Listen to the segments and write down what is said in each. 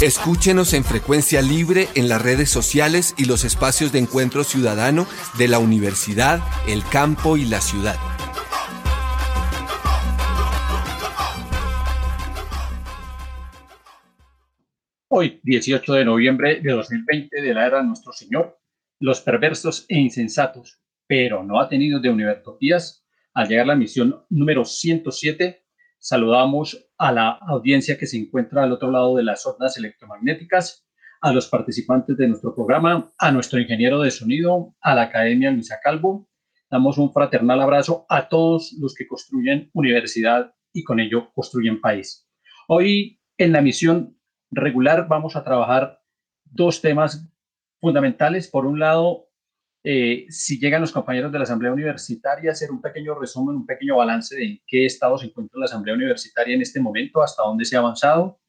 Escúchenos en frecuencia libre en las redes sociales y los espacios de encuentro ciudadano de la universidad, el campo y la ciudad. Hoy, 18 de noviembre de 2020 de la era de nuestro Señor, los perversos e insensatos, pero no atenidos de Univertopías, al llegar a la misión número 107, saludamos a la audiencia que se encuentra al otro lado de las ondas electromagnéticas, a los participantes de nuestro programa, a nuestro ingeniero de sonido, a la Academia Luisa Calvo. Damos un fraternal abrazo a todos los que construyen universidad y con ello construyen país. Hoy en la misión regular vamos a trabajar dos temas fundamentales. Por un lado, eh, si llegan los compañeros de la Asamblea Universitaria, hacer un pequeño resumen, un pequeño balance de en qué estado se encuentra la Asamblea Universitaria en este momento, hasta dónde se ha avanzado.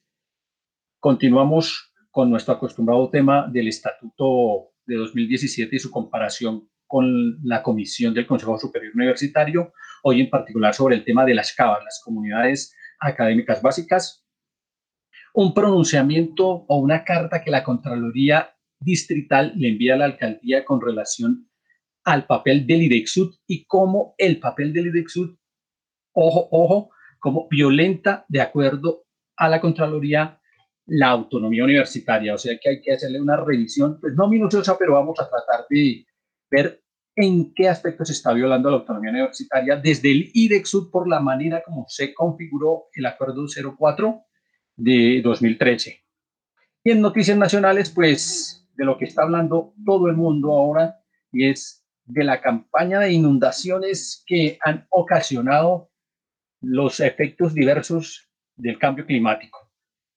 Continuamos con nuestro acostumbrado tema del Estatuto de 2017 y su comparación con la Comisión del Consejo Superior Universitario, hoy en particular sobre el tema de las CABAS, las comunidades académicas básicas, un pronunciamiento o una carta que la Contraloría Distrital le envía a la alcaldía con relación al papel del IDEXUD y cómo el papel del IDEXUD, ojo, ojo, como violenta de acuerdo a la Contraloría la autonomía universitaria. O sea que hay que hacerle una revisión, pues no minuciosa, pero vamos a tratar de ver en qué aspectos está violando la autonomía universitaria desde el IDEXUD por la manera como se configuró el acuerdo 04 de 2013. Y en noticias nacionales, pues de lo que está hablando todo el mundo ahora y es de la campaña de inundaciones que han ocasionado los efectos diversos del cambio climático,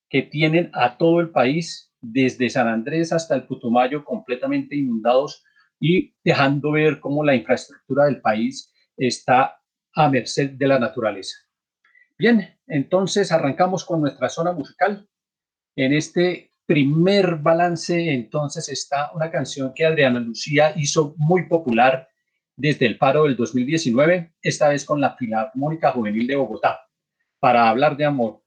que tienen a todo el país, desde San Andrés hasta el Putumayo, completamente inundados y dejando ver cómo la infraestructura del país está a merced de la naturaleza. Bien, entonces arrancamos con nuestra zona musical. En este primer balance, entonces está una canción que Adriana Lucía hizo muy popular desde el paro del 2019, esta vez con la Filarmónica Juvenil de Bogotá, para hablar de amor.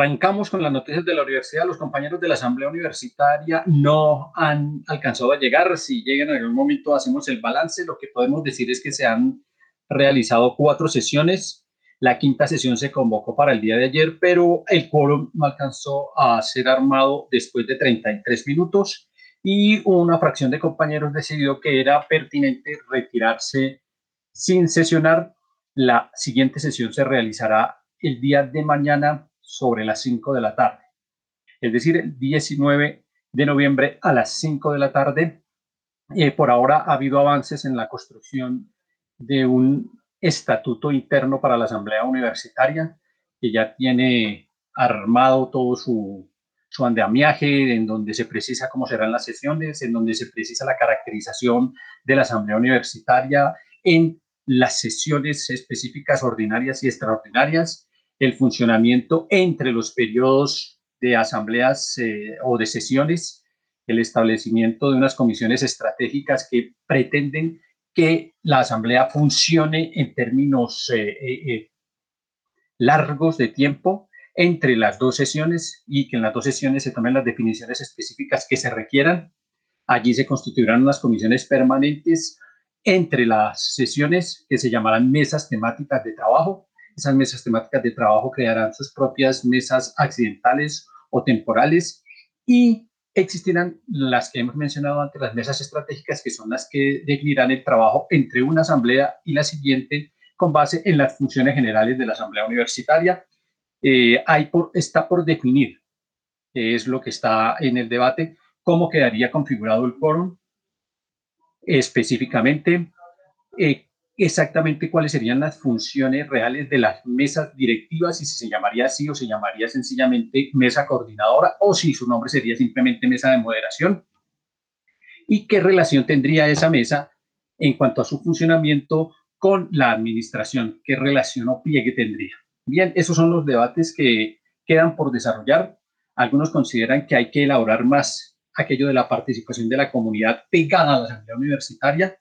Arrancamos con las noticias de la universidad. Los compañeros de la Asamblea Universitaria no han alcanzado a llegar. Si llegan en algún momento, hacemos el balance. Lo que podemos decir es que se han realizado cuatro sesiones. La quinta sesión se convocó para el día de ayer, pero el quórum no alcanzó a ser armado después de 33 minutos y una fracción de compañeros decidió que era pertinente retirarse sin sesionar. La siguiente sesión se realizará el día de mañana sobre las 5 de la tarde. Es decir, el 19 de noviembre a las 5 de la tarde. Eh, por ahora ha habido avances en la construcción de un estatuto interno para la Asamblea Universitaria que ya tiene armado todo su, su andamiaje, en donde se precisa cómo serán las sesiones, en donde se precisa la caracterización de la Asamblea Universitaria en las sesiones específicas ordinarias y extraordinarias, el funcionamiento entre los periodos de asambleas eh, o de sesiones, el establecimiento de unas comisiones estratégicas que pretenden que la asamblea funcione en términos eh, eh, largos de tiempo entre las dos sesiones y que en las dos sesiones se tomen las definiciones específicas que se requieran. Allí se constituirán unas comisiones permanentes entre las sesiones que se llamarán mesas temáticas de trabajo esas mesas temáticas de trabajo crearán sus propias mesas accidentales o temporales y existirán las que hemos mencionado antes, las mesas estratégicas, que son las que definirán el trabajo entre una asamblea y la siguiente con base en las funciones generales de la asamblea universitaria. Eh, hay por, está por definir, que es lo que está en el debate, cómo quedaría configurado el quórum específicamente, eh, exactamente cuáles serían las funciones reales de las mesas directivas y si se llamaría así o se llamaría sencillamente mesa coordinadora o si su nombre sería simplemente mesa de moderación y qué relación tendría esa mesa en cuanto a su funcionamiento con la administración, qué relación o pliegue tendría. Bien, esos son los debates que quedan por desarrollar. Algunos consideran que hay que elaborar más aquello de la participación de la comunidad pegada a la asamblea universitaria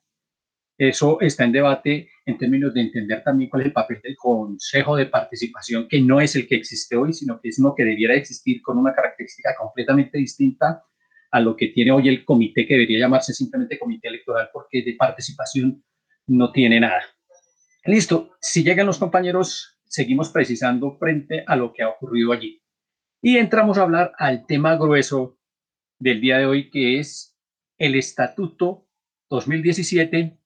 eso está en debate en términos de entender también cuál es el papel del Consejo de Participación, que no es el que existe hoy, sino que es uno que debiera existir con una característica completamente distinta a lo que tiene hoy el comité, que debería llamarse simplemente comité electoral, porque de participación no tiene nada. Listo, si llegan los compañeros, seguimos precisando frente a lo que ha ocurrido allí. Y entramos a hablar al tema grueso del día de hoy, que es el Estatuto 2017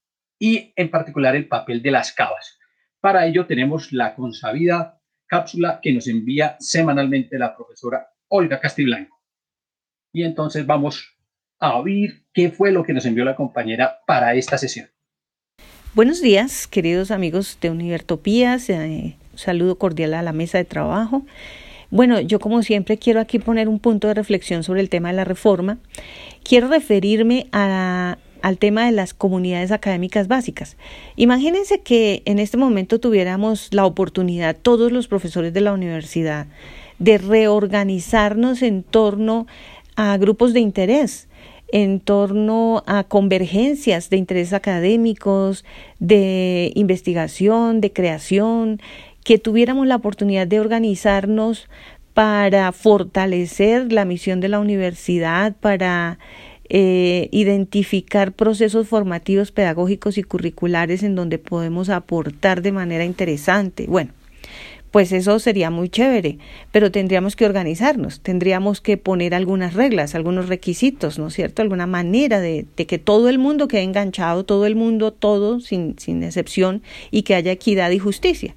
y en particular el papel de las cavas. Para ello tenemos la consabida cápsula que nos envía semanalmente la profesora Olga Castiblanco. Y entonces vamos a oír qué fue lo que nos envió la compañera para esta sesión. Buenos días, queridos amigos de Univertopías. Eh, saludo cordial a la mesa de trabajo. Bueno, yo como siempre quiero aquí poner un punto de reflexión sobre el tema de la reforma. Quiero referirme a al tema de las comunidades académicas básicas. Imagínense que en este momento tuviéramos la oportunidad, todos los profesores de la universidad, de reorganizarnos en torno a grupos de interés, en torno a convergencias de intereses académicos, de investigación, de creación, que tuviéramos la oportunidad de organizarnos para fortalecer la misión de la universidad, para eh, identificar procesos formativos, pedagógicos y curriculares en donde podemos aportar de manera interesante. Bueno, pues eso sería muy chévere, pero tendríamos que organizarnos, tendríamos que poner algunas reglas, algunos requisitos, ¿no es cierto? Alguna manera de, de que todo el mundo quede enganchado, todo el mundo, todo, sin, sin excepción, y que haya equidad y justicia.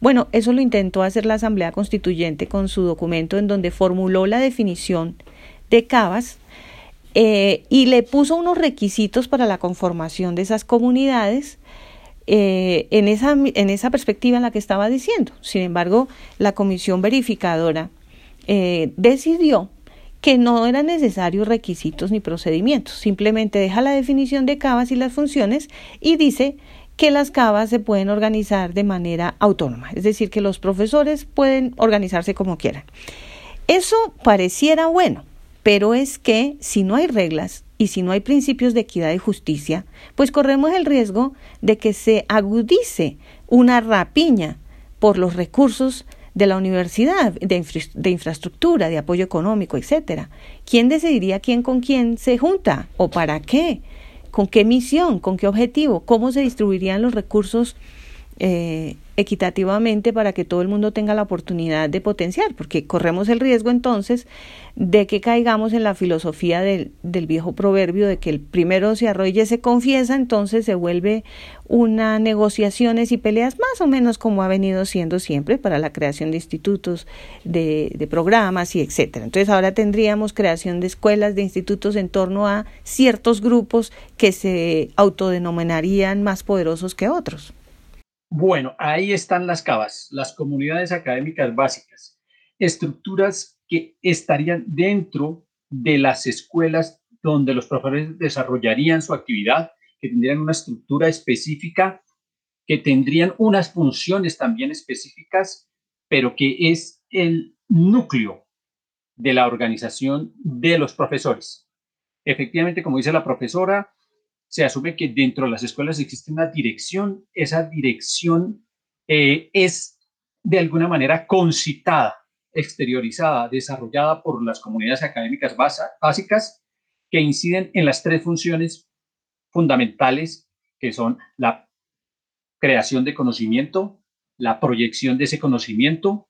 Bueno, eso lo intentó hacer la Asamblea Constituyente con su documento en donde formuló la definición de CABAS eh, y le puso unos requisitos para la conformación de esas comunidades eh, en, esa, en esa perspectiva en la que estaba diciendo. Sin embargo, la comisión verificadora eh, decidió que no eran necesarios requisitos ni procedimientos, simplemente deja la definición de cavas y las funciones y dice que las cavas se pueden organizar de manera autónoma, es decir, que los profesores pueden organizarse como quieran. Eso pareciera bueno, pero es que si no hay reglas y si no hay principios de equidad y justicia, pues corremos el riesgo de que se agudice una rapiña por los recursos de la universidad, de, infraestructura, de apoyo económico, etcétera. ¿Quién decidiría quién con quién se junta o para qué? ¿Con qué misión? ¿Con qué objetivo? ¿Cómo se distribuirían los recursos eh, equitativamente para que todo el mundo tenga la oportunidad de potenciar, porque corremos el riesgo entonces de que caigamos en la filosofía del, del viejo proverbio de que el primero se arrolla se confiesa, entonces se vuelve una negociaciones y peleas más o menos como ha venido siendo siempre para la creación de institutos, de, de programas y etcétera. Entonces ahora tendríamos creación de escuelas, de institutos en torno a ciertos grupos que se autodenominarían más poderosos que otros. Bueno, ahí están las CABAS, las comunidades académicas básicas, estructuras que estarían dentro de las escuelas donde los profesores desarrollarían su actividad, que tendrían una estructura específica, que tendrían unas funciones también específicas, pero que es el núcleo de la organización de los profesores. Efectivamente, como dice la profesora, se asume que dentro de las escuelas existe una dirección, esa dirección eh, es de alguna manera concitada, exteriorizada, desarrollada por las comunidades académicas básicas que inciden en las tres funciones fundamentales que son la creación de conocimiento, la proyección de ese conocimiento,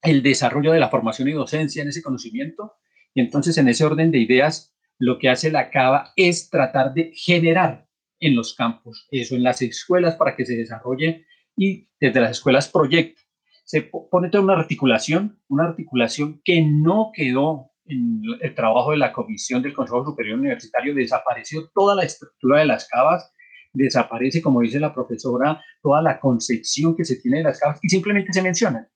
el desarrollo de la formación y docencia en ese conocimiento. Y entonces en ese orden de ideas lo que hace la CABA es tratar de generar en los campos, eso en las escuelas para que se desarrolle y desde las escuelas proyecto. Se pone toda una articulación, una articulación que no quedó en el trabajo de la comisión del Consejo Superior Universitario, desapareció toda la estructura de las CABAS, desaparece, como dice la profesora, toda la concepción que se tiene de las CABAS y simplemente se mencionan,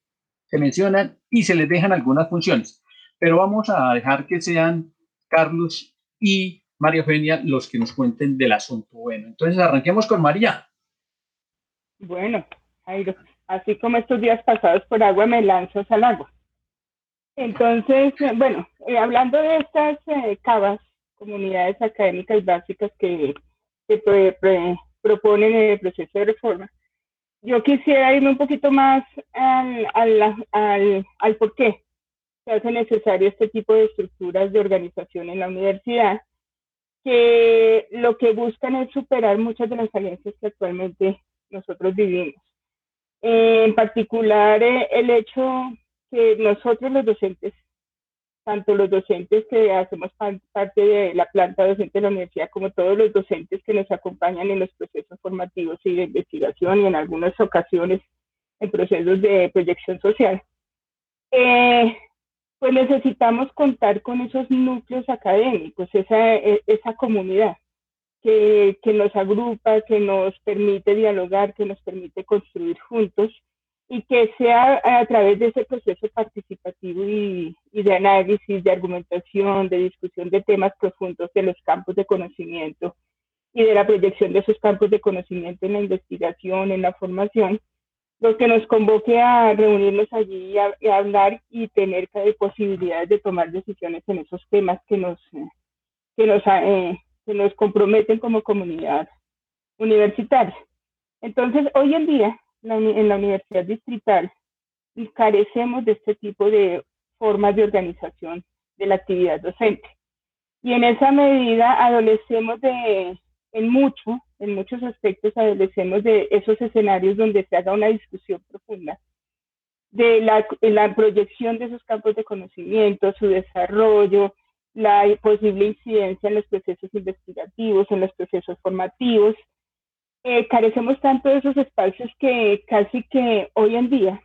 se mencionan y se les dejan algunas funciones. Pero vamos a dejar que sean Carlos y María Eugenia los que nos cuenten del asunto. Bueno, entonces arranquemos con María. Bueno, así como estos días pasados por agua me lanzas al agua. Entonces, eh, bueno, eh, hablando de estas eh, CABAS, comunidades académicas básicas que, proponen el proceso de reforma, yo quisiera irme un poquito más al, al, al, al por qué se hace necesario este tipo de estructuras de organización en la universidad, que lo que buscan es superar muchas de las alianzas que actualmente nosotros vivimos. En particular, eh, el hecho que nosotros los docentes, tanto los docentes que hacemos parte de la planta docente de la universidad, como todos los docentes que nos acompañan en los procesos formativos y de investigación y en algunas ocasiones en procesos de proyección social, eh, pues necesitamos contar con esos núcleos académicos, esa, e, esa comunidad que, que, nos agrupa, que nos permite dialogar, que nos permite construir juntos y que sea a través de ese proceso participativo y, y de análisis, de argumentación, de discusión de temas profundos de los campos de conocimiento y de la proyección de esos campos de conocimiento en la investigación, en la formación, lo que nos convoque a reunirnos allí y a, hablar y tener posibilidades de tomar decisiones en esos temas que nos, que nos, eh, que nos comprometen como comunidad universitaria. Entonces, hoy en día, en la universidad distrital, carecemos de este tipo de formas de organización de la actividad docente. Y en esa medida adolecemos de, en mucho, en muchos aspectos adolecemos de esos escenarios donde se haga una discusión profunda de la, la proyección de esos campos de conocimiento, su desarrollo, la posible incidencia en los procesos investigativos, en los procesos formativos. Eh, carecemos tanto de esos espacios que casi que hoy en día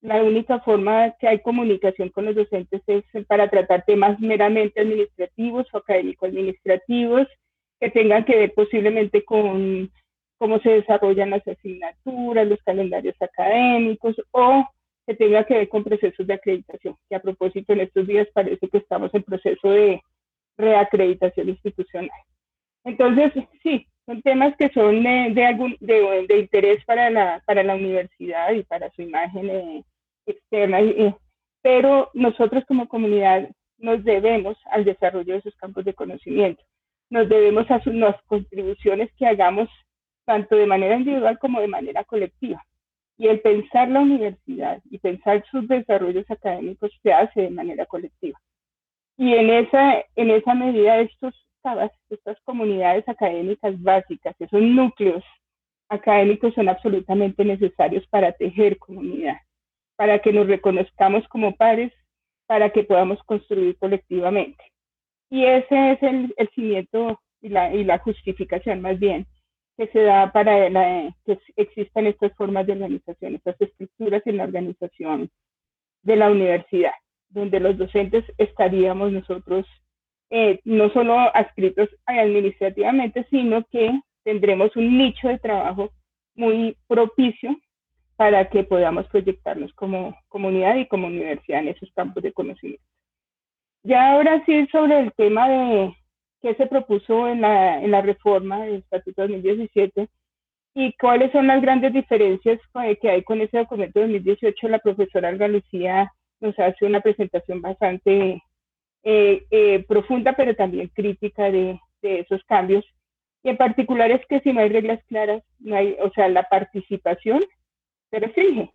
la única forma que hay comunicación con los docentes es para tratar temas meramente administrativos o académico-administrativos que tengan que ver posiblemente con cómo se desarrollan las asignaturas, los calendarios académicos o que tenga que ver con procesos de acreditación, que a propósito en estos días parece que estamos en proceso de reacreditación institucional. Entonces, sí, son temas que son de, algún, de, interés para la, para la universidad y para su imagen eh, externa, pero nosotros como comunidad nos debemos al desarrollo de esos campos de conocimiento nos debemos a las contribuciones que hagamos tanto de manera individual como de manera colectiva. Y el pensar la universidad y pensar sus desarrollos académicos se hace de manera colectiva. Y en esa, en esa medida estos estas comunidades académicas básicas, esos núcleos académicos son absolutamente necesarios para tejer comunidad, para que nos reconozcamos como pares, para que podamos construir colectivamente. Y ese es el, cimiento y la, y la justificación más bien que se da para que existan estas formas de organización, estas estructuras en la organización de la universidad, donde los docentes estaríamos nosotros eh, no solo adscritos administrativamente, sino que tendremos un nicho de trabajo muy propicio para que podamos proyectarnos como comunidad y como universidad en esos campos de conocimiento. Ya ahora sí sobre el tema de qué se propuso en la, en la reforma del Estatuto 2017 y cuáles son las grandes diferencias que hay con ese documento de 2018, la profesora Alga Lucía nos hace una presentación bastante eh, eh, profunda, pero también crítica de, de, esos cambios. Y en particular es que si no hay reglas claras, no hay, o sea, la participación se restringe,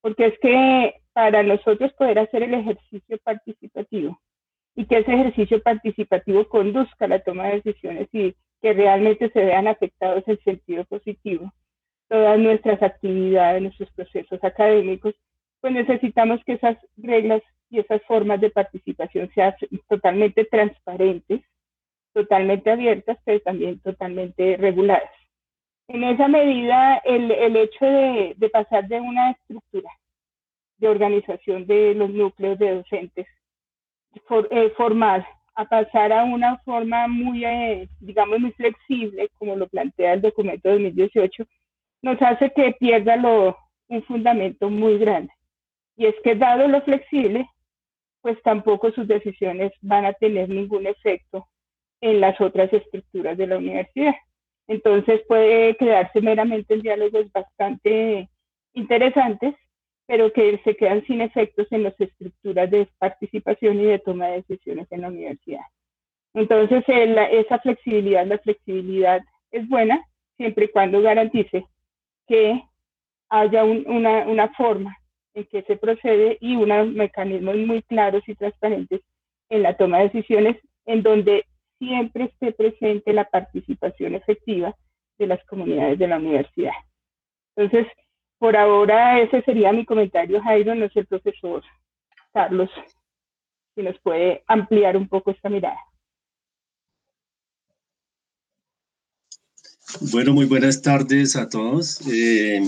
porque es que para nosotros poder hacer el ejercicio participativo y que ese ejercicio participativo conduzca a la toma de decisiones y que realmente se vean afectados en sentido positivo todas nuestras actividades, nuestros procesos académicos, pues necesitamos que esas reglas y esas formas de participación sean totalmente transparentes, totalmente abiertas, pero también totalmente reguladas. En esa medida, el, el hecho de, de, pasar de una estructura de organización de los núcleos de docentes for, eh, formal a pasar a una forma muy, eh, digamos, muy flexible, como lo plantea el documento de 2018, nos hace que pierda un fundamento muy grande. Y es que dado lo flexible, pues tampoco sus decisiones van a tener ningún efecto en las otras estructuras de la universidad. Entonces puede quedarse meramente en diálogos bastante interesantes, pero que se quedan sin efectos en las estructuras de participación y de toma de decisiones en la universidad. Entonces, esa flexibilidad, la flexibilidad es buena siempre y cuando garantice que haya una, una forma en que se procede y unos mecanismos muy claros y transparentes en la toma de decisiones en donde siempre esté presente la participación efectiva de las comunidades de la universidad. Entonces, por ahora ese sería mi comentario, Jairo, no sé el profesor Carlos, si nos puede ampliar un poco esta mirada. Bueno, muy buenas tardes a todos. Eh,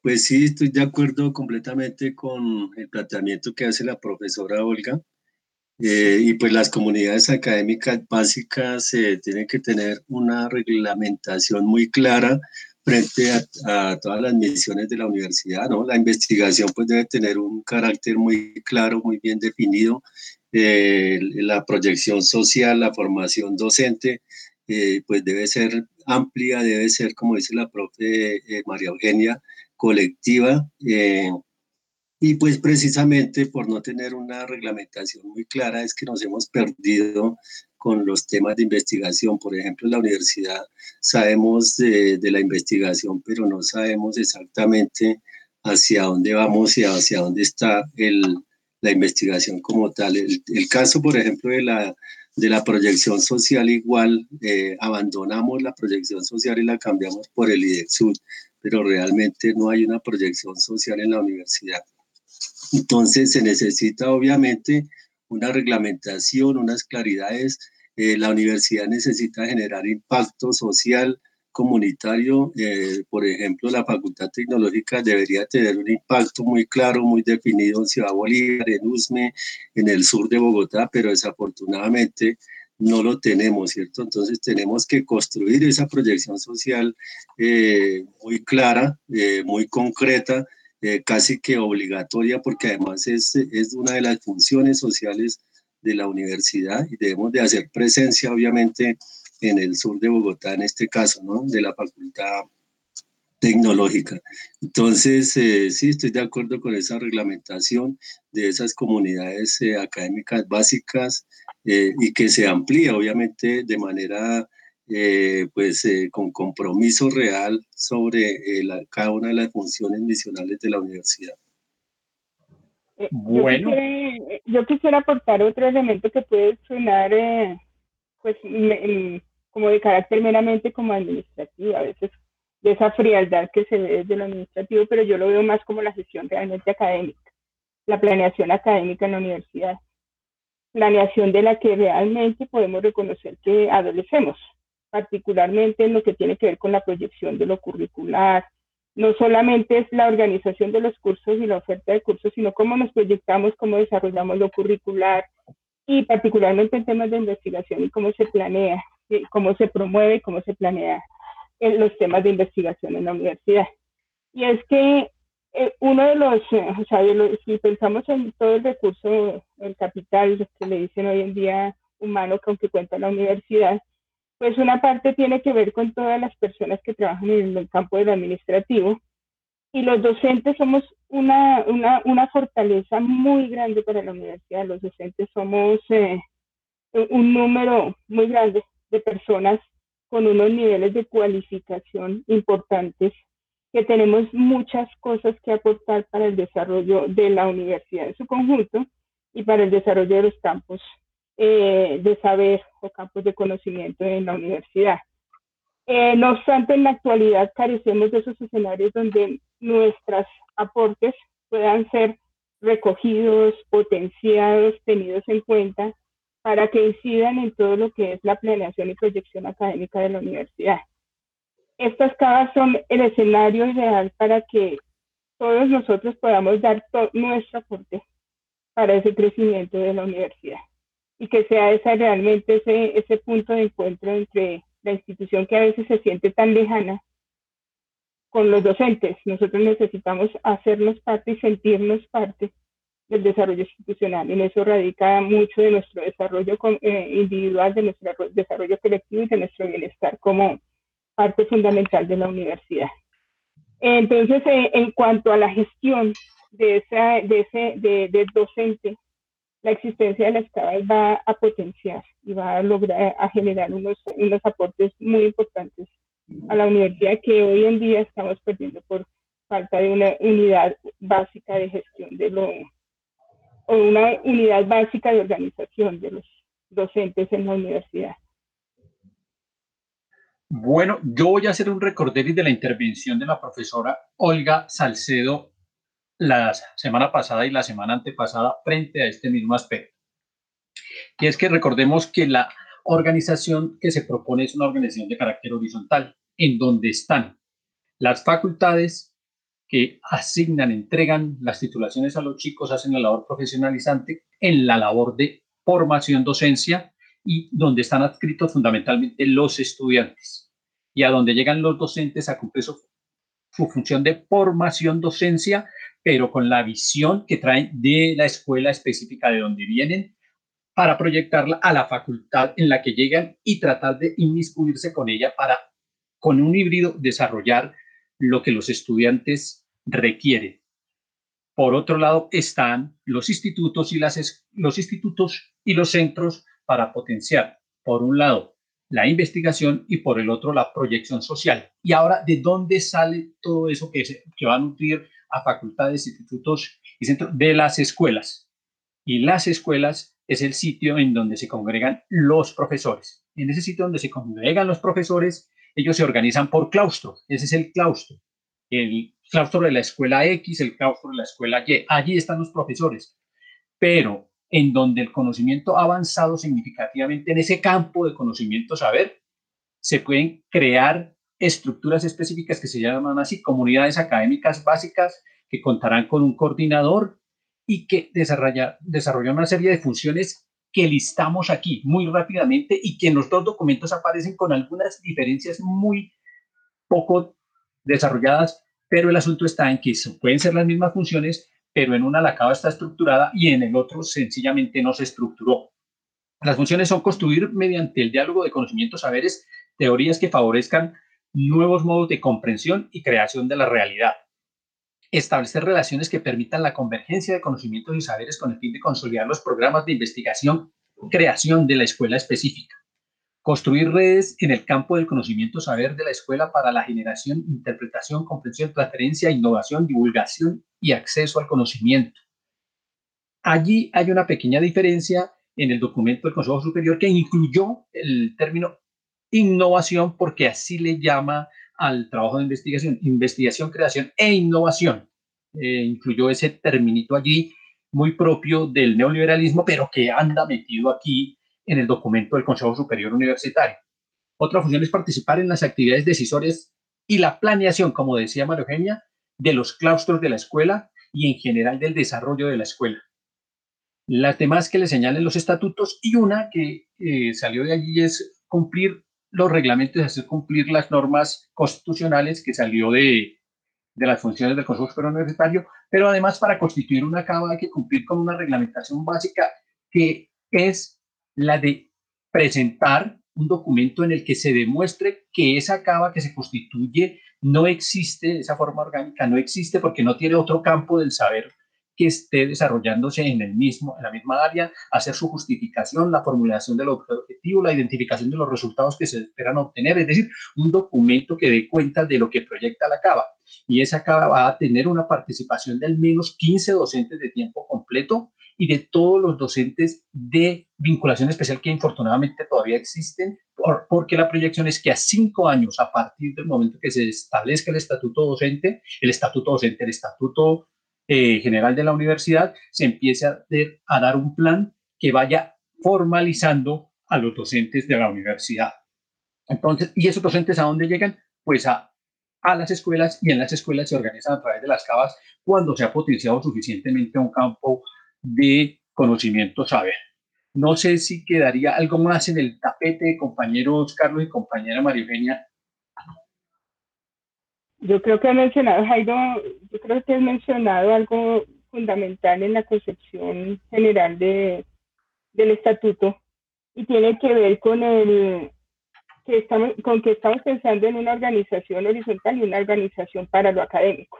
pues sí, estoy de acuerdo completamente con el planteamiento que hace la profesora Olga. Eh, y pues las comunidades académicas básicas eh, tienen que tener una reglamentación muy clara frente a, todas las misiones de la universidad, ¿no? La investigación pues debe tener un carácter muy claro, muy bien definido. Eh, la proyección social, la formación docente, pues debe ser amplia, debe ser, como dice la profe María Eugenia, colectiva eh, y pues precisamente por no tener una reglamentación muy clara es que nos hemos perdido con los temas de investigación. Por ejemplo, en la universidad sabemos de, la investigación, pero no sabemos exactamente hacia dónde vamos y hacia dónde está el, la investigación como tal. El, caso, por ejemplo, de la, de la proyección social, igual eh, abandonamos la proyección social y la cambiamos por el IDEXUD pero realmente no hay una proyección social en la universidad. Entonces se necesita obviamente una reglamentación, unas claridades. Eh, la universidad necesita generar impacto social, comunitario. Eh, por ejemplo, la Facultad Tecnológica debería tener un impacto muy claro, muy definido en Ciudad Bolívar, en Usme, en el sur de Bogotá, pero desafortunadamente no lo tenemos, ¿cierto? Entonces tenemos que construir esa proyección social eh, muy clara, eh, muy concreta, eh, casi que obligatoria, porque además es, es una de las funciones sociales de la universidad y debemos de hacer presencia, obviamente, en el sur de Bogotá, en este caso, ¿no? De la Facultad Tecnológica. Entonces, sí, estoy de acuerdo con esa reglamentación de esas comunidades académicas básicas, eh, y que se amplía obviamente de manera eh, pues eh, con compromiso real sobre cada una de las funciones misionales de la universidad. Bueno. Yo quisiera, aportar otro elemento que puede sonar pues como de carácter meramente como administrativo, a veces de esa frialdad que se ve desde lo administrativo, pero yo lo veo más como la gestión realmente académica, la planeación académica en la universidad, planeación de la que realmente podemos reconocer que adolecemos, particularmente en lo que tiene que ver con la proyección de lo curricular. No solamente es la organización de los cursos y la oferta de cursos, sino cómo nos proyectamos, cómo desarrollamos lo curricular y particularmente en temas de investigación y cómo se planea, cómo se promueve cómo se planea en los temas de investigación en la universidad. Y es que eh, uno de los, eh, o sea, si pensamos en todo el recurso, el capital que le dicen hoy en día humano con que cuenta la universidad, pues una parte tiene que ver con todas las personas que trabajan en el campo del administrativo y los docentes somos una, una, una fortaleza muy grande para la universidad. Los docentes somos eh, un número muy grande de personas con unos niveles de cualificación importantes, que tenemos muchas cosas que aportar para el desarrollo de la universidad en su conjunto y para el desarrollo de los campos eh, de saber o campos de conocimiento en la universidad. Eh, no obstante, en la actualidad carecemos de esos escenarios donde nuestros aportes puedan ser recogidos, potenciados, tenidos en cuenta para que incidan en todo lo que es la planeación y proyección académica de la universidad. Estas cavas son el escenario ideal para que todos nosotros podamos dar nuestro aporte para ese crecimiento de la universidad y que sea esa realmente ese, ese punto de encuentro entre la institución que a veces se siente tan lejana con los docentes. Nosotros necesitamos hacernos parte y sentirnos parte del desarrollo institucional. En eso radica mucho de nuestro desarrollo eh, individual, de nuestro desarrollo colectivo y de nuestro bienestar como parte fundamental de la universidad. Entonces, eh, en cuanto a la gestión de, esa, de ese de, docente, la existencia de las CABAS va a potenciar y va a lograr a generar unos, unos aportes muy importantes a la universidad que hoy en día estamos perdiendo por falta de una unidad básica de gestión de lo, o una unidad básica de organización de los docentes en la universidad. Bueno, yo voy a hacer un recorderis de la intervención de la profesora Olga Salcedo la semana pasada y la semana antepasada frente a este mismo aspecto. Que es que recordemos que la organización que se propone es una organización de carácter horizontal, en donde están las facultades, que asignan, entregan las titulaciones a los chicos, hacen la labor profesionalizante en la labor de formación docencia y donde están adscritos fundamentalmente los estudiantes y a donde llegan los docentes a cumplir su, su función de formación docencia, pero con la visión que traen de la escuela específica de donde vienen para proyectarla a la facultad en la que llegan y tratar de inmiscuirse con ella para, con un híbrido, desarrollar lo que los estudiantes requieren. Por otro lado, están los institutos y, las, los institutos y los centros para potenciar, por un lado, la investigación y por el otro, la proyección social. Y ahora, ¿de dónde sale todo eso que, se, va a nutrir a facultades, institutos y centros? De las escuelas. Y las escuelas es el sitio en donde se congregan los profesores. En ese sitio donde se congregan los profesores ellos se organizan por claustro. Ese es el claustro. El claustro de la escuela X, el claustro de la escuela Y. Allí están los profesores. Pero en donde el conocimiento ha avanzado significativamente en ese campo de conocimiento saber, se pueden crear estructuras específicas que se llaman así comunidades académicas básicas que contarán con un coordinador y que desarrollan una serie de funciones que listamos aquí muy rápidamente y que en los dos documentos aparecen con algunas diferencias muy poco desarrolladas, pero el asunto está en que pueden ser las mismas funciones, pero en una la cava está estructurada y en el otro sencillamente no se estructuró. Las funciones son construir mediante el diálogo de conocimientos, saberes, teorías que favorezcan nuevos modos de comprensión y creación de la realidad. Establecer relaciones que permitan la convergencia de conocimientos y saberes con el fin de consolidar los programas de investigación, creación de la escuela específica. Construir redes en el campo del conocimiento saber de la escuela para la generación, interpretación, comprensión, transferencia, innovación, divulgación y acceso al conocimiento. Allí hay una pequeña diferencia en el documento del Consejo Superior que incluyó el término innovación porque así le llama al trabajo de investigación, investigación, creación e innovación. Eh, incluyó ese terminito allí muy propio del neoliberalismo, pero que anda metido aquí en el documento del Consejo Superior Universitario. Otra función es participar en las actividades decisorias y la planeación, como decía María Eugenia, de los claustros de la escuela y en general del desarrollo de la escuela. Las demás que le señalen los estatutos y una que eh, salió de allí es cumplir los reglamentos, hacer cumplir las normas constitucionales que salió de, de las funciones del Consejo Superior Universitario, pero además para constituir una CABA hay que cumplir con una reglamentación básica que es la de presentar un documento en el que se demuestre que esa cava que se constituye no existe, esa forma orgánica no existe porque no tiene otro campo del saber que esté desarrollándose en el mismo, en la misma área, hacer su justificación, la formulación del objetivo, la identificación de los resultados que se esperan obtener, es decir, un documento que dé cuenta de lo que proyecta la CABA. Y esa va a tener una participación de al menos 15 docentes de tiempo completo y de todos los docentes de vinculación especial que infortunadamente todavía existen, porque la proyección es que a cinco años, a partir del momento que se establezca el estatuto docente, el estatuto docente, el estatuto eh, general de la universidad, se empiece a, a dar un plan que vaya formalizando a los docentes de la universidad. Entonces, ¿y esos docentes a dónde llegan? Pues a, a las escuelas y en las escuelas se organizan a través de las cavas cuando se ha potenciado suficientemente un campo de conocimiento saber. No sé si quedaría algo más en el tapete, compañeros Carlos y compañera María Eugenia. Yo creo que ha mencionado, Jairo, yo creo que has mencionado algo fundamental en la concepción general de, del estatuto y tiene que ver con el que estamos, con que estamos pensando en una organización horizontal y una organización para lo académico,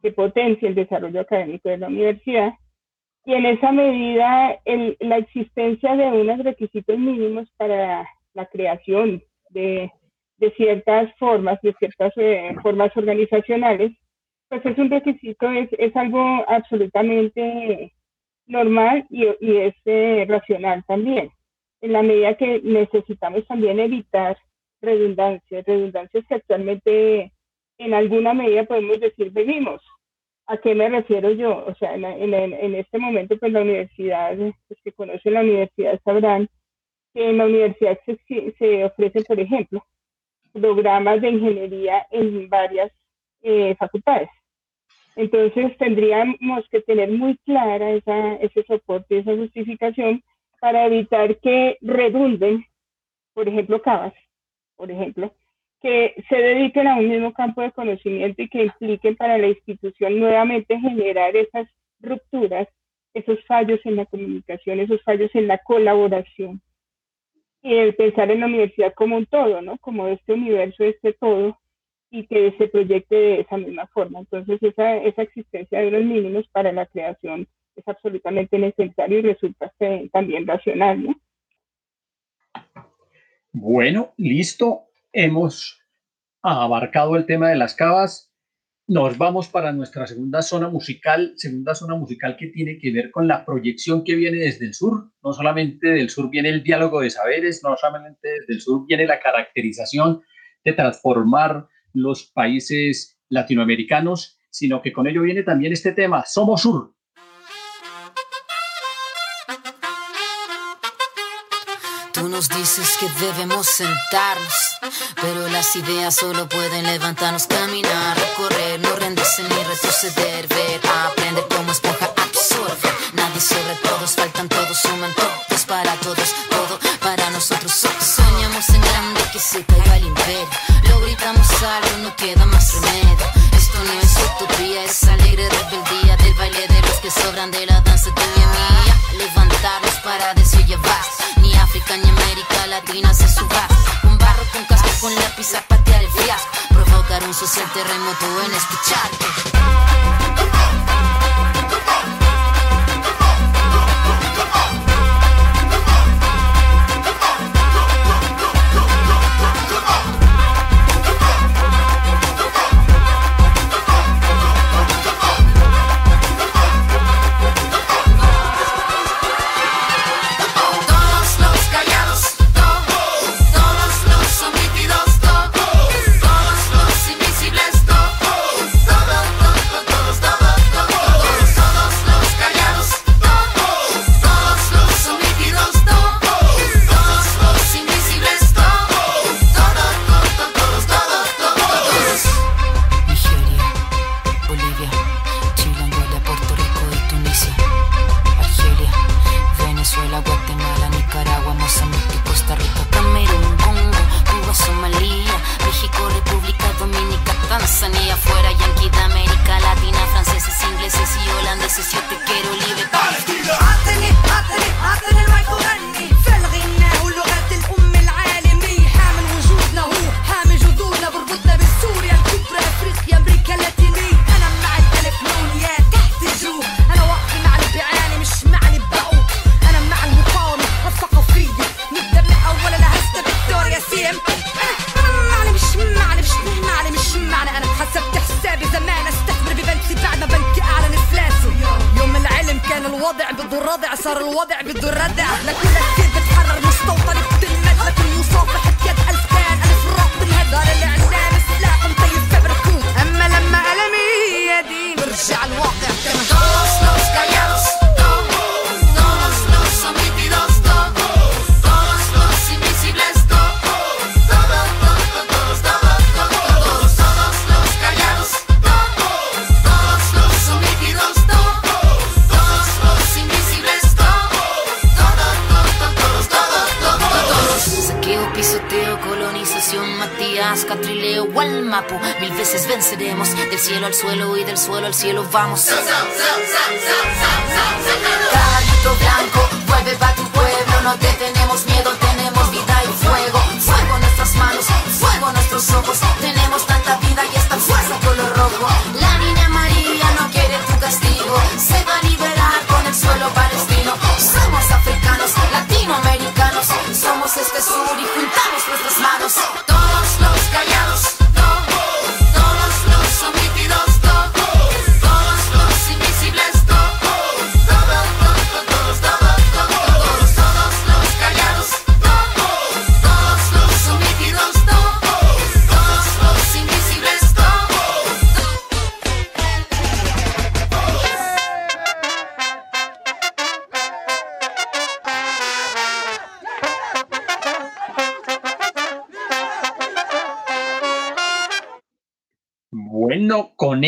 que potencia el desarrollo académico de la universidad. Y en esa medida el, la existencia de unos requisitos mínimos para la creación de, ciertas formas, de ciertas eh, formas organizacionales, pues es un requisito, es, algo absolutamente normal y, y es eh, racional también, en la medida que necesitamos también evitar redundancias, redundancias que actualmente en alguna medida podemos decir vivimos, ¿A qué me refiero yo? O sea, en, en, en este momento, pues la universidad, los que conocen la universidad sabrán que en la universidad se, se ofrecen, por ejemplo, programas de ingeniería en varias eh, facultades. Entonces tendríamos que tener muy clara esa, ese soporte, esa justificación para evitar que redunden, por ejemplo, CABAS, por ejemplo, que se dediquen a un mismo campo de conocimiento y que impliquen para la institución nuevamente generar esas rupturas, esos fallos en la comunicación, esos fallos en la colaboración. Y el pensar en la universidad como un todo, ¿no? Como este universo, este todo, y que se proyecte de esa misma forma. Entonces, esa, esa existencia de los mínimos para la creación es absolutamente necesario y resulta también racional, ¿no? Bueno, listo hemos abarcado el tema de las cavas. Nos vamos para nuestra segunda zona musical, segunda zona musical que tiene que ver con la proyección que viene desde el sur. No solamente del sur viene el diálogo de saberes, no solamente desde el sur viene la caracterización de transformar los países latinoamericanos, sino que con ello viene también este tema, Somos Sur, Tú nos dices que debemos sentarnos, pero las ideas solo pueden levantarnos, caminar, recorrer, no rendirse ni retroceder, ver, aprender como esponja, absorber. Nadie sobre todos, faltan todos, suman todos para todos, todo para nosotros. Soñamos en grande que se caiga el imperio, lo gritamos algo, no queda más remedio. Esto no es utopía, es alegre rebeldía del baile de los que sobran de la danza tuya mía. Levantarnos para decir Latina se suba. Un barro con casco con lápiz a patear el fiasco. Provocar un social terremoto en escucharte.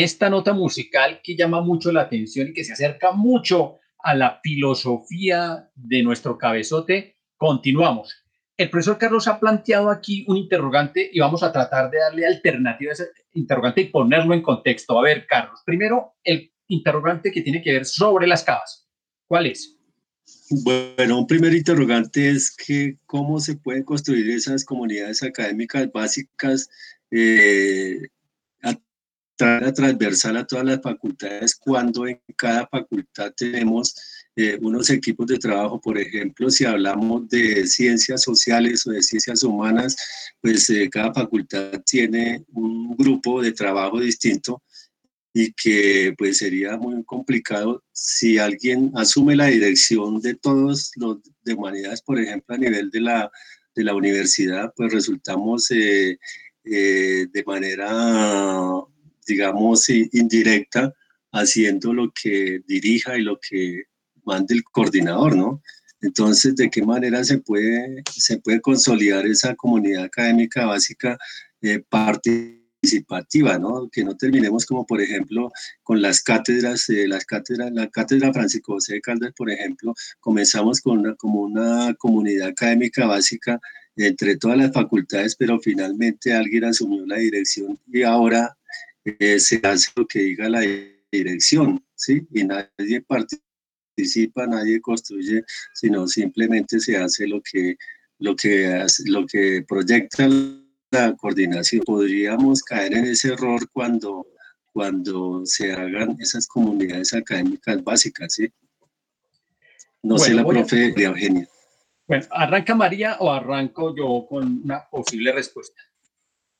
Esta nota musical que llama mucho la atención y que se acerca mucho a la filosofía de nuestro cabezote, continuamos. El profesor Carlos ha planteado aquí un interrogante y vamos a tratar de darle alternativa a ese interrogante y ponerlo en contexto. A ver, Carlos, primero el interrogante que tiene que ver sobre las cavas. ¿Cuál es? Bueno, un primer interrogante es que cómo se pueden construir esas comunidades académicas básicas eh, través transversal a todas las facultades cuando en cada facultad tenemos eh, unos equipos de trabajo, por ejemplo, si hablamos de ciencias sociales o de ciencias humanas, pues eh, cada facultad tiene un grupo de trabajo distinto y que pues sería muy complicado si alguien asume la dirección de todos los de humanidades, por ejemplo, a nivel de la, de la universidad, pues resultamos eh, eh, de manera, digamos, indirecta haciendo lo que dirija y lo que mande el coordinador, ¿no? Entonces, ¿de qué manera se puede, se puede consolidar esa comunidad académica básica eh, participativa, ¿no? Que no terminemos como, por ejemplo, con las cátedras, eh, las cátedras, la cátedra Francisco José de Caldas, por ejemplo, comenzamos con una, como una comunidad académica básica entre todas las facultades, pero finalmente alguien asumió la dirección y ahora eh, se hace lo que diga la dirección, ¿sí? Y nadie participa, nadie construye, sino simplemente se hace lo que, lo que, lo que proyecta la coordinación. Podríamos caer en ese error cuando, cuando se hagan esas comunidades académicas básicas, ¿sí? No sé Bueno, la voy a- profe de Eugenia. Bueno, ¿arranca María o arranco yo con una posible respuesta?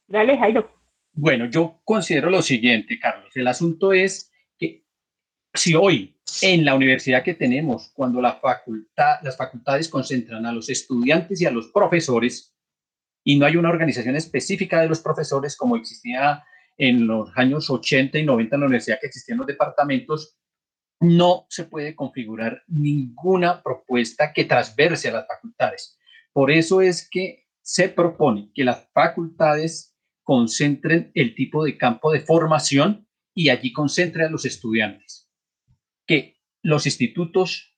Dale, Jairo. Bueno, yo considero lo siguiente, Carlos. El asunto es que si hoy en la universidad que tenemos, cuando la facultad, las facultades concentran a los estudiantes y a los profesores, y no hay una organización específica de los profesores como existía en los años 80 y 90 en la universidad, que existían los departamentos, no se puede configurar ninguna propuesta que transverse a las facultades. Por eso es que se propone que las facultades concentren el tipo de campo de formación y allí concentren a los estudiantes. Que los institutos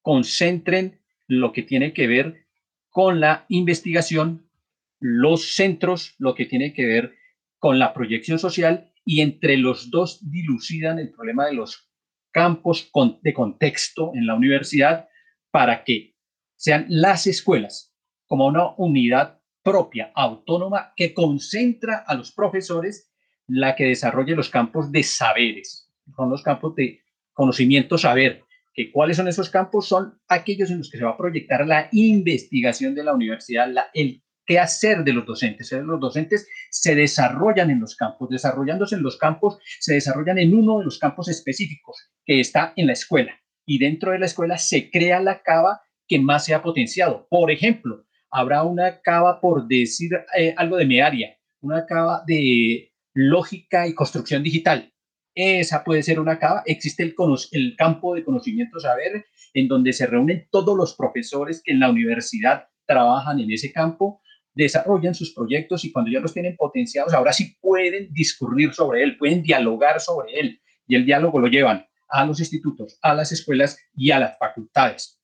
concentren lo que tiene que ver con la investigación, los centros, lo que tiene que ver con la proyección social y entre los dos dilucidan el problema de los campos de contexto en la universidad para que sean las escuelas como una unidad propia, autónoma, que concentra a los profesores la que desarrolle los campos de saberes, son los campos de conocimiento, saber, que cuáles son esos campos, son aquellos en los que se va a proyectar la investigación de la universidad, el qué hacer de los docentes. Los docentes se desarrollan en los campos, desarrollándose en los campos, se desarrollan en uno de los campos específicos que está en la escuela. y dentro de la escuela se crea la cava que más se ha potenciado. Por ejemplo, habrá una cava, por decir eh, algo de mi área, una cava de lógica y construcción digital. Esa puede ser una cava. Existe el, el campo de conocimiento saber en donde se reúnen todos los profesores que en la universidad trabajan en ese campo, desarrollan sus proyectos y cuando ya los tienen potenciados, ahora sí pueden discurrir sobre él, pueden dialogar sobre él y el diálogo lo llevan a los institutos, a las escuelas y a las facultades.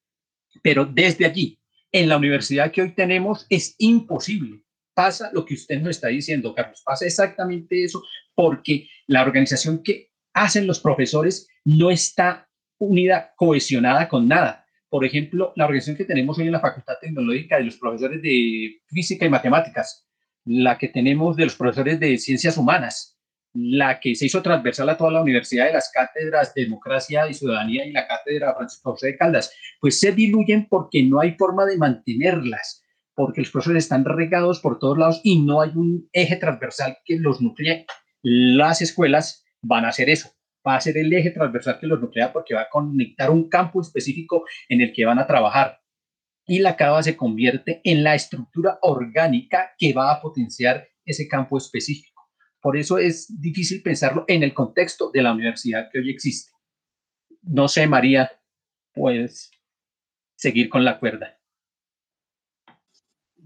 Pero desde allí, en la universidad que hoy tenemos, es imposible. Pasa lo que usted nos está diciendo, Carlos, pasa exactamente eso, porque la organización que hacen los profesores no está unida, cohesionada con nada. Por ejemplo, la organización que tenemos hoy en la Facultad Tecnológica de los profesores de física y matemáticas, la que tenemos de los profesores de ciencias humanas, la que se hizo transversal a toda la universidad de las cátedras de democracia y ciudadanía y la cátedra Francisco José de Caldas, pues se diluyen porque no hay forma de mantenerlas, porque los profesores están regados por todos lados y no hay un eje transversal que los nuclee. Las escuelas van a hacer eso, va a ser el eje transversal que los nuclea porque va a conectar un campo específico en el que van a trabajar. Y la cava se convierte en la estructura orgánica que va a potenciar ese campo específico. Por eso es difícil pensarlo en el contexto de la universidad que hoy existe. No sé, María, puedes seguir con la cuerda.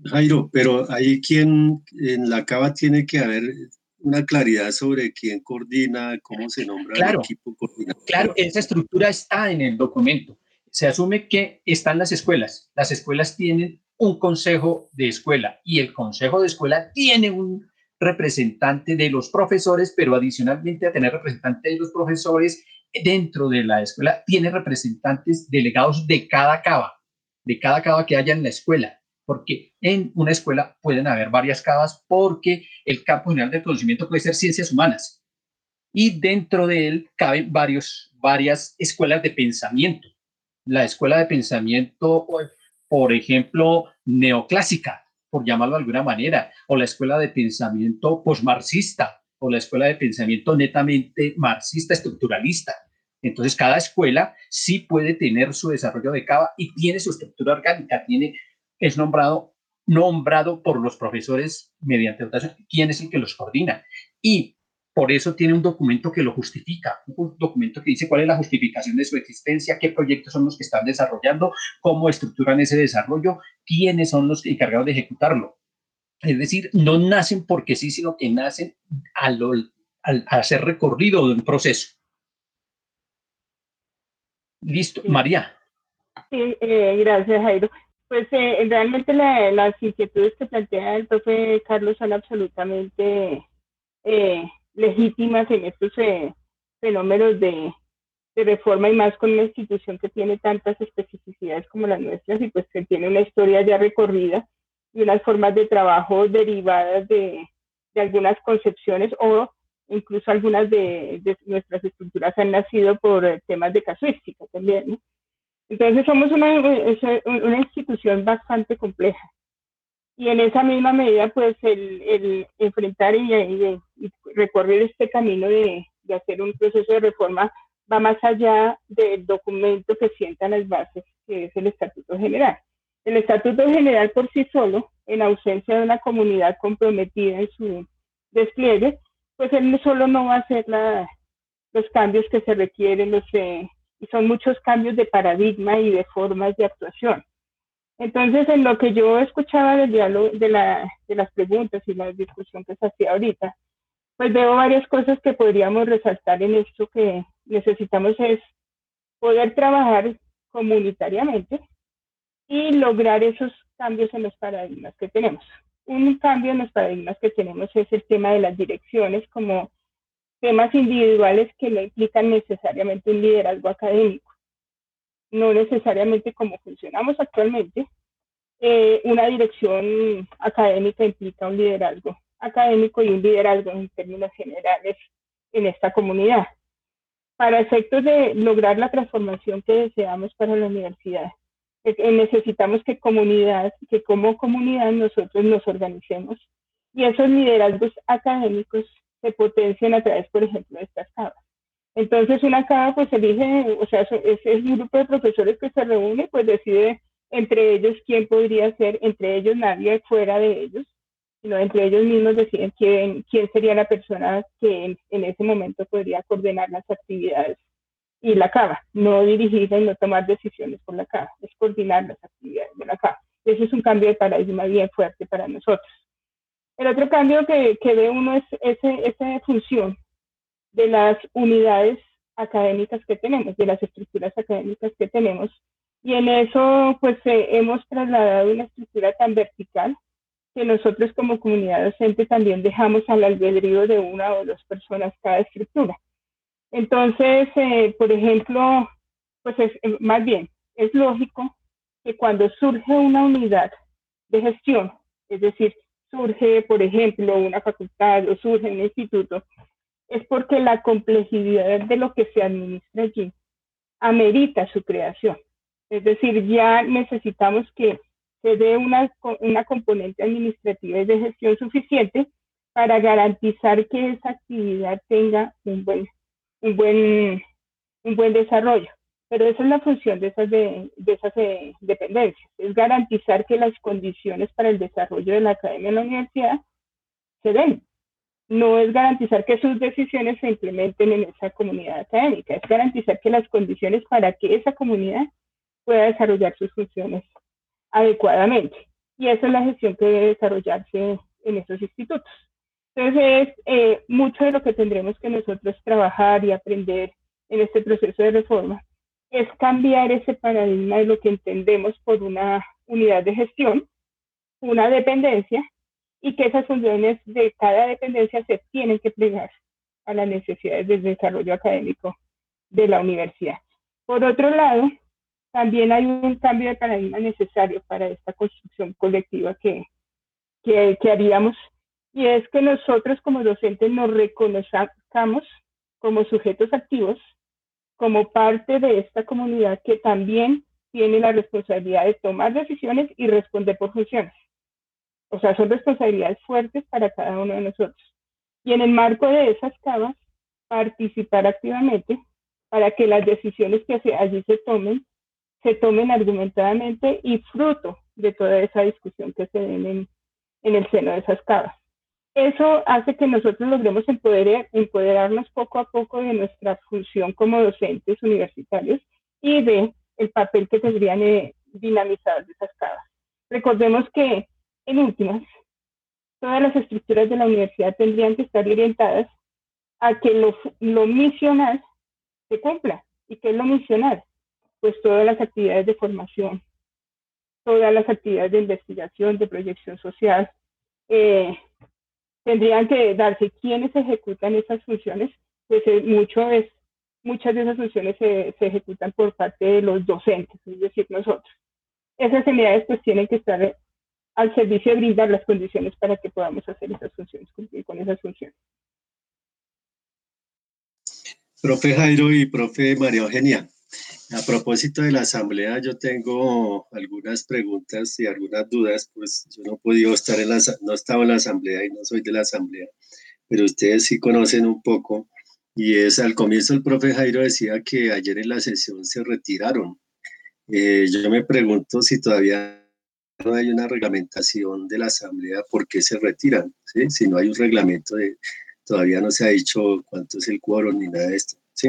Jairo, pero hay quien en la cava tiene que haber una claridad sobre quién coordina, cómo se nombra claro, el equipo coordinador. Claro, esa estructura está en el documento. Se asume que están las escuelas. Las escuelas tienen un consejo de escuela y el consejo de escuela tiene un representante de los profesores, pero adicionalmente a tener representante de los profesores dentro de la escuela, tiene representantes delegados de cada cava, de cada cava que haya en la escuela, porque en una escuela pueden haber varias cavas porque el campo general de conocimiento puede ser ciencias humanas y dentro de él caben varios, varias escuelas de pensamiento. La escuela de pensamiento, por ejemplo, neoclásica, por llamarlo de alguna manera, o la escuela de pensamiento posmarxista, o la escuela de pensamiento netamente marxista, estructuralista. Entonces, cada escuela sí puede tener su desarrollo de cava y tiene su estructura orgánica, tiene, es nombrado, nombrado por los profesores mediante votación, quién es el que los coordina. Y por eso tiene un documento que lo justifica, un documento que dice cuál es la justificación de su existencia, qué proyectos son los que están desarrollando, cómo estructuran ese desarrollo, quiénes son los encargados de ejecutarlo. Es decir, no nacen porque sí, sino que nacen al, al hacer recorrido de un proceso. Listo, María. Sí, eh, gracias, Jairo. Pues eh, realmente la, las inquietudes que plantea el profe Carlos son absolutamente eh, legítimas en estos eh, fenómenos de, de, reforma y más con una institución que tiene tantas especificidades como las nuestras y pues que tiene una historia ya recorrida y unas formas de trabajo derivadas de, de algunas concepciones o incluso algunas de, de, nuestras estructuras han nacido por eh, temas de casuística también. ¿no? Entonces somos una, una institución bastante compleja y en esa misma medida, pues el, enfrentar y, recorrer este camino de, de, hacer un proceso de reforma va más allá del documento que sientan las bases, que es el Estatuto General. El Estatuto General por sí solo, en ausencia de una comunidad comprometida en su despliegue, pues él solo no va a hacer la, los cambios que se requieren, los, eh, y son muchos cambios de paradigma y de formas de actuación. Entonces, en lo que yo escuchaba del diálogo, de, la, de las preguntas y la discusión que se hacía ahorita, pues veo varias cosas que podríamos resaltar en esto que necesitamos es poder trabajar comunitariamente y lograr esos cambios en los paradigmas que tenemos. Un cambio en los paradigmas que tenemos es el tema de las direcciones como temas individuales que no implican necesariamente un liderazgo académico no necesariamente como funcionamos actualmente, eh, una dirección académica implica un liderazgo académico y un liderazgo en términos generales en esta comunidad. Para efectos de lograr la transformación que deseamos para la universidad, eh, necesitamos que comunidad, que como comunidad nosotros nos organicemos y esos liderazgos académicos se potencien a través, por ejemplo, de estas cabas. Entonces una cava pues elige, o sea, es, un grupo de profesores que se reúne, pues decide entre ellos quién podría ser, entre ellos nadie fuera de ellos, sino entre ellos mismos deciden quién, sería la persona que en, ese momento podría coordinar las actividades y la cava, no dirigirla y no tomar decisiones por la cava, es coordinar las actividades de la cava. Ese es un cambio de paradigma bien fuerte para nosotros. El otro cambio que, que ve uno es ese, esa función de las unidades académicas que tenemos, de las estructuras académicas que tenemos. Y en eso, pues eh, hemos trasladado una estructura tan vertical que nosotros como comunidad docente también dejamos al albedrío de una o dos personas cada estructura. Entonces, eh, por ejemplo, pues es, eh, más bien, es lógico que cuando surge una unidad de gestión, es decir, surge, por ejemplo, una facultad o surge un instituto, es porque la complejidad de lo que se administra allí amerita su creación. Es decir, ya necesitamos que se dé una, una componente administrativa y de gestión suficiente para garantizar que esa actividad tenga un buen un buen, un buen desarrollo. Pero esa es la función de esas, de, de esas eh, dependencias, es garantizar que las condiciones para el desarrollo de la academia en la universidad se den. No es garantizar que sus decisiones se implementen en esa comunidad académica, es garantizar que las condiciones para que esa comunidad pueda desarrollar sus funciones adecuadamente. Y esa es la gestión que debe desarrollarse en esos institutos. Entonces, eh, mucho de lo que tendremos que nosotros trabajar y aprender en este proceso de reforma es cambiar ese paradigma de lo que entendemos por una unidad de gestión, una dependencia, y que esas funciones de cada dependencia se tienen que plegar a las necesidades del desarrollo académico de la universidad. Por otro lado, también hay un cambio de paradigma necesario para esta construcción colectiva que, que, que haríamos y es que nosotros como docentes nos reconozcamos como sujetos activos, como parte de esta comunidad que también tiene la responsabilidad de tomar decisiones y responder por funciones. O sea, son responsabilidades fuertes para cada uno de nosotros. Y en el marco de esas cabas, participar activamente para que las decisiones que allí se tomen, se tomen argumentadamente y fruto de toda esa discusión que se den en, en el seno de esas cabas eso hace que nosotros logremos empoderar, empoderarnos poco a poco de nuestra función como docentes universitarios y de el papel que tendrían eh, dinamizados esas cabas. Recordemos que, en últimas, todas las estructuras de la universidad tendrían que estar orientadas a que lo, lo misional se cumpla. ¿Y qué es lo misional? Pues todas las actividades de formación, todas las actividades de investigación, de proyección social, eh, tendrían que darse quienes ejecutan esas funciones, pues eh, mucho es, muchas de esas funciones se, se, ejecutan por parte de los docentes, es decir, nosotros. Esas unidades pues tienen que estar al servicio de brindar las condiciones para que podamos hacer esas funciones, cumplir con esas funciones. Profe Jairo y profe María Eugenia, a propósito de la asamblea, yo tengo algunas preguntas y algunas dudas, pues yo no he podido estar en la, no estaba en la asamblea y no soy de la asamblea, pero ustedes sí conocen un poco. Y es al comienzo el profe Jairo decía que ayer en la sesión se retiraron. Eh, yo me pregunto si todavía no hay una reglamentación de la asamblea, ¿por qué se retiran? ¿Sí? Si no hay un reglamento, de, todavía no se ha dicho cuánto es el quórum ni nada de esto. ¿sí?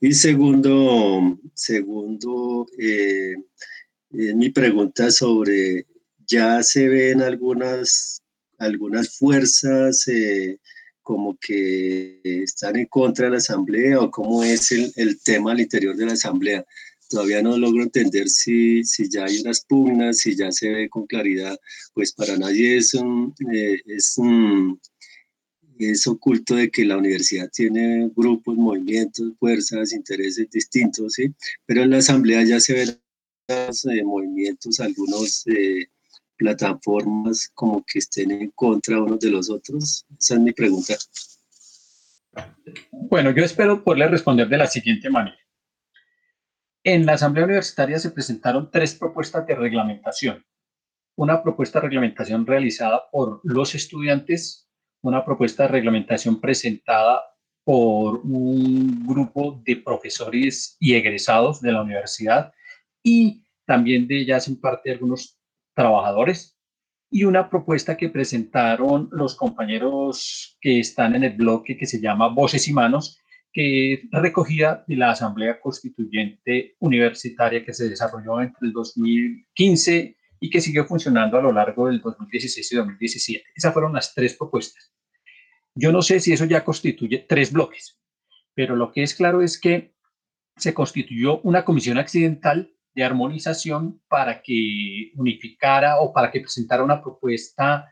Y segundo, segundo eh, eh, mi pregunta sobre, ya se ven algunas, algunas fuerzas eh, como que están en contra de la asamblea o cómo es el, el, tema al interior de la asamblea. Todavía no logro entender si, si ya hay unas pugnas, si ya se ve con claridad, pues para nadie es un, es un es oculto de que la universidad tiene grupos, movimientos, fuerzas, intereses distintos, ¿sí? Pero en la asamblea ya se ven eh, movimientos, algunos eh, plataformas como que estén en contra unos de los otros. Esa es mi pregunta. Bueno, yo espero poderle responder de la siguiente manera. En la Asamblea Universitaria se presentaron tres propuestas de reglamentación. Una propuesta de reglamentación realizada por los estudiantes una propuesta de reglamentación presentada por un grupo de profesores y egresados de la universidad y también de ellas en parte algunos trabajadores y una propuesta que presentaron los compañeros que están en el bloque que se llama Voces y Manos, que es recogida de la Asamblea Constituyente Universitaria que se desarrolló entre el 2015 y que siguió funcionando a lo largo del 2016 y 2017. Esas fueron las tres propuestas. Yo no sé si eso ya constituye tres bloques, pero lo que es claro es que se constituyó una comisión accidental de armonización para que unificara o para que presentara una propuesta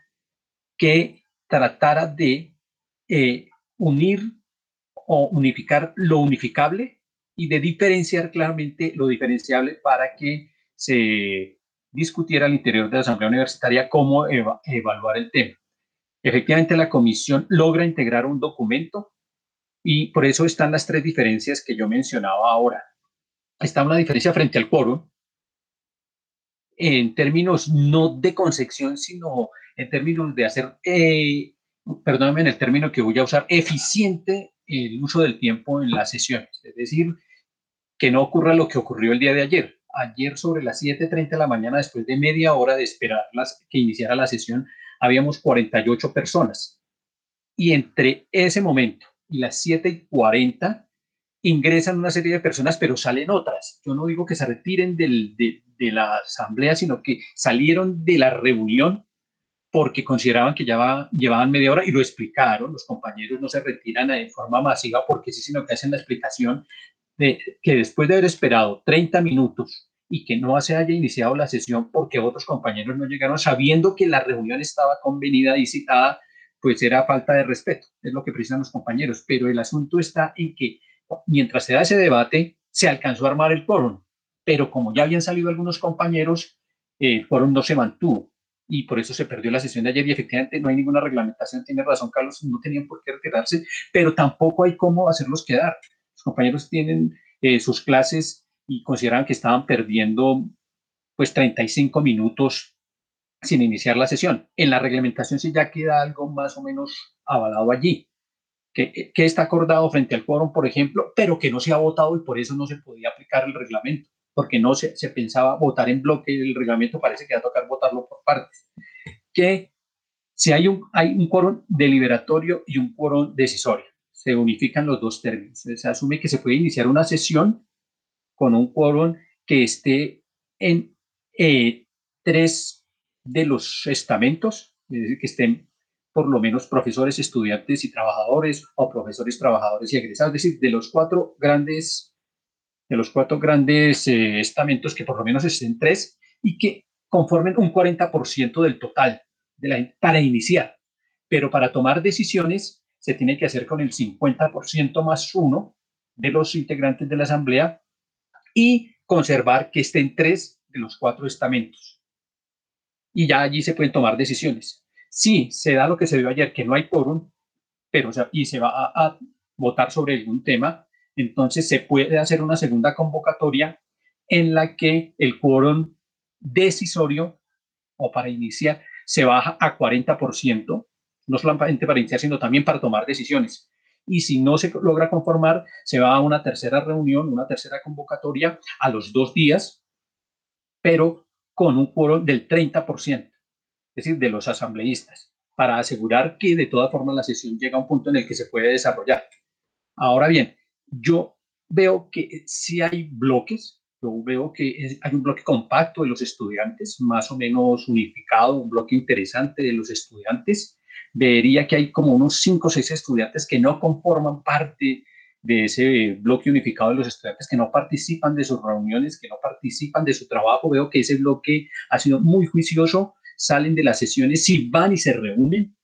que tratara de eh, unir o unificar lo unificable y de diferenciar claramente lo diferenciable para que se discutiera al interior de la Asamblea Universitaria cómo evaluar el tema. Efectivamente, la comisión logra integrar un documento y por eso están las tres diferencias que yo mencionaba ahora está una diferencia frente al quórum en términos no de concepción, sino en términos de hacer, eh, en el término que voy a usar, eficiente el uso del tiempo en las sesiones. Es decir, que no ocurra lo que ocurrió el día de ayer. Ayer sobre las 7.30 de la mañana, después de media hora de esperar que iniciara la sesión, habíamos 48 personas. Y entre ese momento y las 7.40 ingresan una serie de personas, pero salen otras. Yo no digo que se retiren del, de, de, la asamblea, sino que salieron de la reunión porque consideraban que ya va, llevaban media hora y lo explicaron. Los compañeros no se retiran de forma masiva porque sí, sino que hacen la explicación de que después de haber esperado 30 minutos y que no se haya iniciado la sesión porque otros compañeros no llegaron sabiendo que la reunión estaba convenida y citada, pues era falta de respeto, es lo que precisan los compañeros. Pero el asunto está en que mientras se da ese debate, se alcanzó a armar el quórum, pero como ya habían salido algunos compañeros, el quórum no se mantuvo y por eso se perdió la sesión de ayer y efectivamente no hay ninguna reglamentación, tiene razón Carlos, no tenían por qué retirarse, pero tampoco hay cómo hacerlos quedar. Los compañeros tienen eh, sus clases y consideran que estaban perdiendo pues 35 minutos sin iniciar la sesión. En la reglamentación sí ya queda algo más o menos avalado allí que, está acordado frente al quórum, por ejemplo, pero que no se ha votado y por eso no se podía aplicar el reglamento, porque no se, se pensaba votar en bloque el reglamento parece que va a tocar votarlo por partes. Que si hay un, hay un quórum deliberatorio y un quórum decisorio, se unifican los dos términos. Se asume que se puede iniciar una sesión con un quórum que esté en eh, tres de los estamentos, es decir, que estén por lo menos profesores, estudiantes y trabajadores o profesores, trabajadores y egresados, es decir, de los cuatro grandes, de los cuatro grandes eh, estamentos que por lo menos estén tres y que conformen un 40% del total de la, para iniciar. Pero para tomar decisiones se tiene que hacer con el 50% más uno de los integrantes de la asamblea y conservar que estén tres de los cuatro estamentos. Y ya allí se pueden tomar decisiones. Si se da lo que se vio ayer, que no hay quórum, pero y se va a, votar sobre algún tema, entonces se puede hacer una segunda convocatoria en la que el quórum decisorio o para iniciar se baja a 40%, no solamente para iniciar, sino también para tomar decisiones. Y si no se logra conformar, se va a una tercera reunión, una tercera convocatoria a los dos días, pero con un quórum del 30% es decir, de los asambleístas, para asegurar que de todas formas la sesión llega a un punto en el que se puede desarrollar. Ahora bien, yo veo que si hay bloques, yo veo que hay un bloque compacto de los estudiantes, más o menos unificado, un bloque interesante de los estudiantes. Vería que hay como unos 5 o 6 estudiantes que no conforman parte de ese bloque unificado de los estudiantes que no participan de sus reuniones, que no participan de su trabajo. Veo que ese bloque ha sido muy juicioso, salen de las sesiones, si van y se reúnen,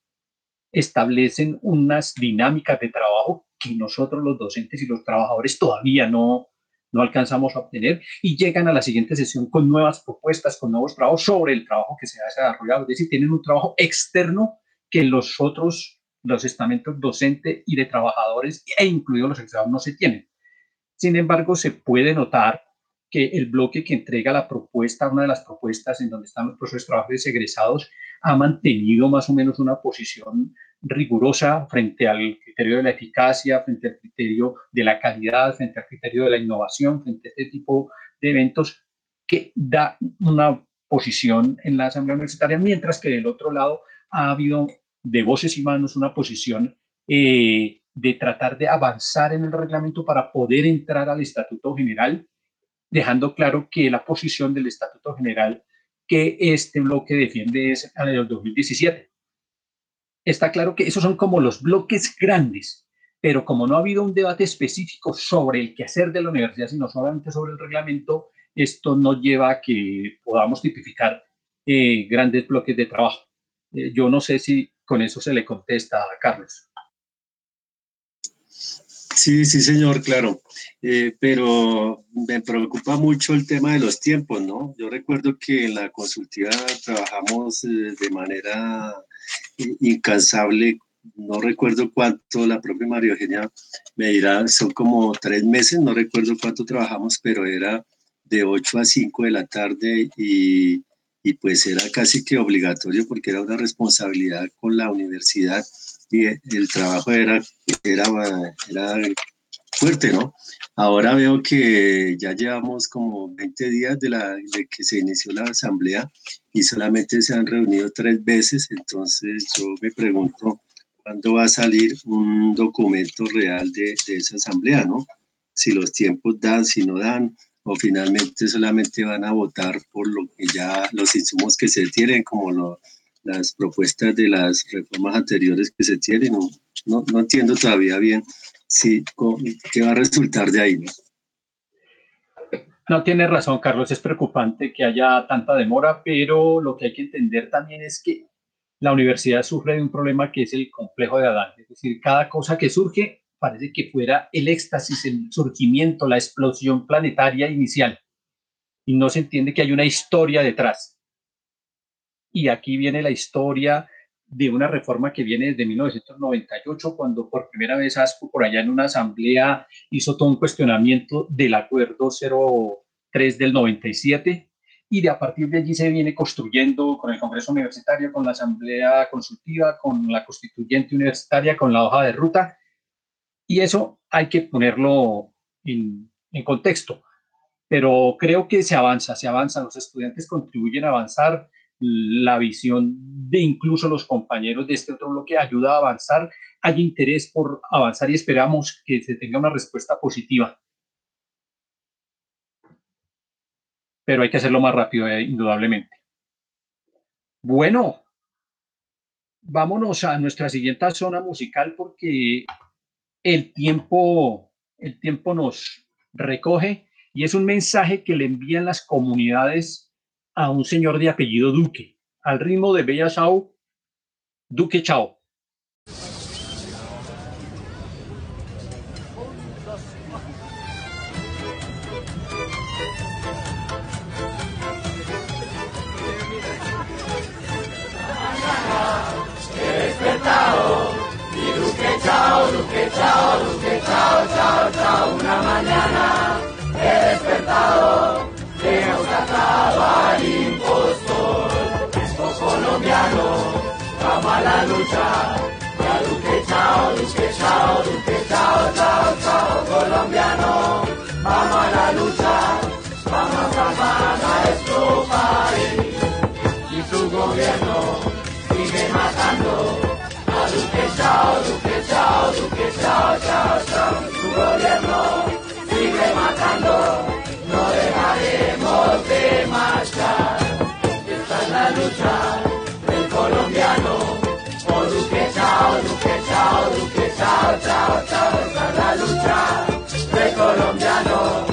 establecen unas dinámicas de trabajo que nosotros los docentes y los trabajadores todavía no, no alcanzamos a obtener y llegan a la siguiente sesión con nuevas propuestas, con nuevos trabajos sobre el trabajo que se ha desarrollado. Es decir, tienen un trabajo externo que los otros, los estamentos docente y de trabajadores, e incluidos los exámenes, no se tienen. Sin embargo, se puede notar que el bloque que entrega la propuesta, una de las propuestas en donde están los profesores trabajadores egresados, ha mantenido más o menos una posición rigurosa frente al criterio de la eficacia, frente al criterio de la calidad, frente al criterio de la innovación, frente a este tipo de eventos que da una posición en la Asamblea Universitaria, mientras que del otro lado ha habido de voces y manos una posición eh, de tratar de avanzar en el reglamento para poder entrar al Estatuto General, dejando claro que la posición del Estatuto General que este bloque defiende es la del 2017 está claro que esos son como los bloques grandes, pero como no ha habido un debate específico sobre el quehacer de la universidad, sino solamente sobre el reglamento, esto no lleva a que podamos tipificar eh, grandes bloques de trabajo. Eh, yo no sé si con eso se le contesta a Carlos. Sí, sí, señor, claro. Eh, pero me preocupa mucho el tema de los tiempos, ¿no? Yo recuerdo que en la consultiva trabajamos de manera incansable. No recuerdo cuánto, la propia María Eugenia me dirá, son como tres meses, no recuerdo cuánto trabajamos, pero era de 8 a 5 de la tarde y, y pues era casi que obligatorio porque era una responsabilidad con la universidad y el trabajo era, era, era fuerte, ¿no? Ahora veo que ya llevamos como 20 días de, la, de que se inició la asamblea y solamente se han reunido tres veces, entonces yo me pregunto cuándo va a salir un documento real de, de esa asamblea, ¿no? Si los tiempos dan, si no dan, o finalmente solamente van a votar por lo que ya los insumos que se tienen, como lo, las propuestas de las reformas anteriores que se tienen. No, no, no entiendo todavía bien sí, ¿qué va a resultar de ahí? No? tiene razón, Carlos, es preocupante que haya tanta demora, pero lo que hay que entender también es que la universidad sufre de un problema que es el complejo de Adán, es decir, cada cosa que surge parece que fuera el éxtasis, el surgimiento, la explosión planetaria inicial, y no se entiende que hay una historia detrás. Y aquí viene la historia de una reforma que viene desde 1998, cuando por primera vez ASCO por allá en una asamblea hizo todo un cuestionamiento del acuerdo 03 del 97 y de a partir de allí se viene construyendo con el Congreso Universitario, con la Asamblea Consultiva, con la Constituyente Universitaria, con la hoja de ruta. Y eso hay que ponerlo en, en contexto. Pero creo que se avanza, se avanza, los estudiantes contribuyen a avanzar, la visión de incluso los compañeros de este otro bloque ayuda a avanzar. Hay interés por avanzar y esperamos que se tenga una respuesta positiva. Pero hay que hacerlo más rápido, eh, indudablemente. Bueno, vámonos a nuestra siguiente zona musical porque el tiempo, el tiempo nos recoge y es un mensaje que le envían las comunidades a un señor de apellido Duque, al ritmo de Bella Chao, Duque Chao. despertado y Duque chao, Duque chao, Duque chao, chao, chao, una mañana a la lucha. Ya Duque, chao, Duque, chao, Duque, chao, chao, chao, colombiano, vamos a la lucha. Vamos a salvar a nuestro país. Y su gobierno sigue matando. A Duque, chao, Duque, chao, Duque, chao, chao, chao, su gobierno sigue matando chao, chao, chao. Esta es la lucha. De paz.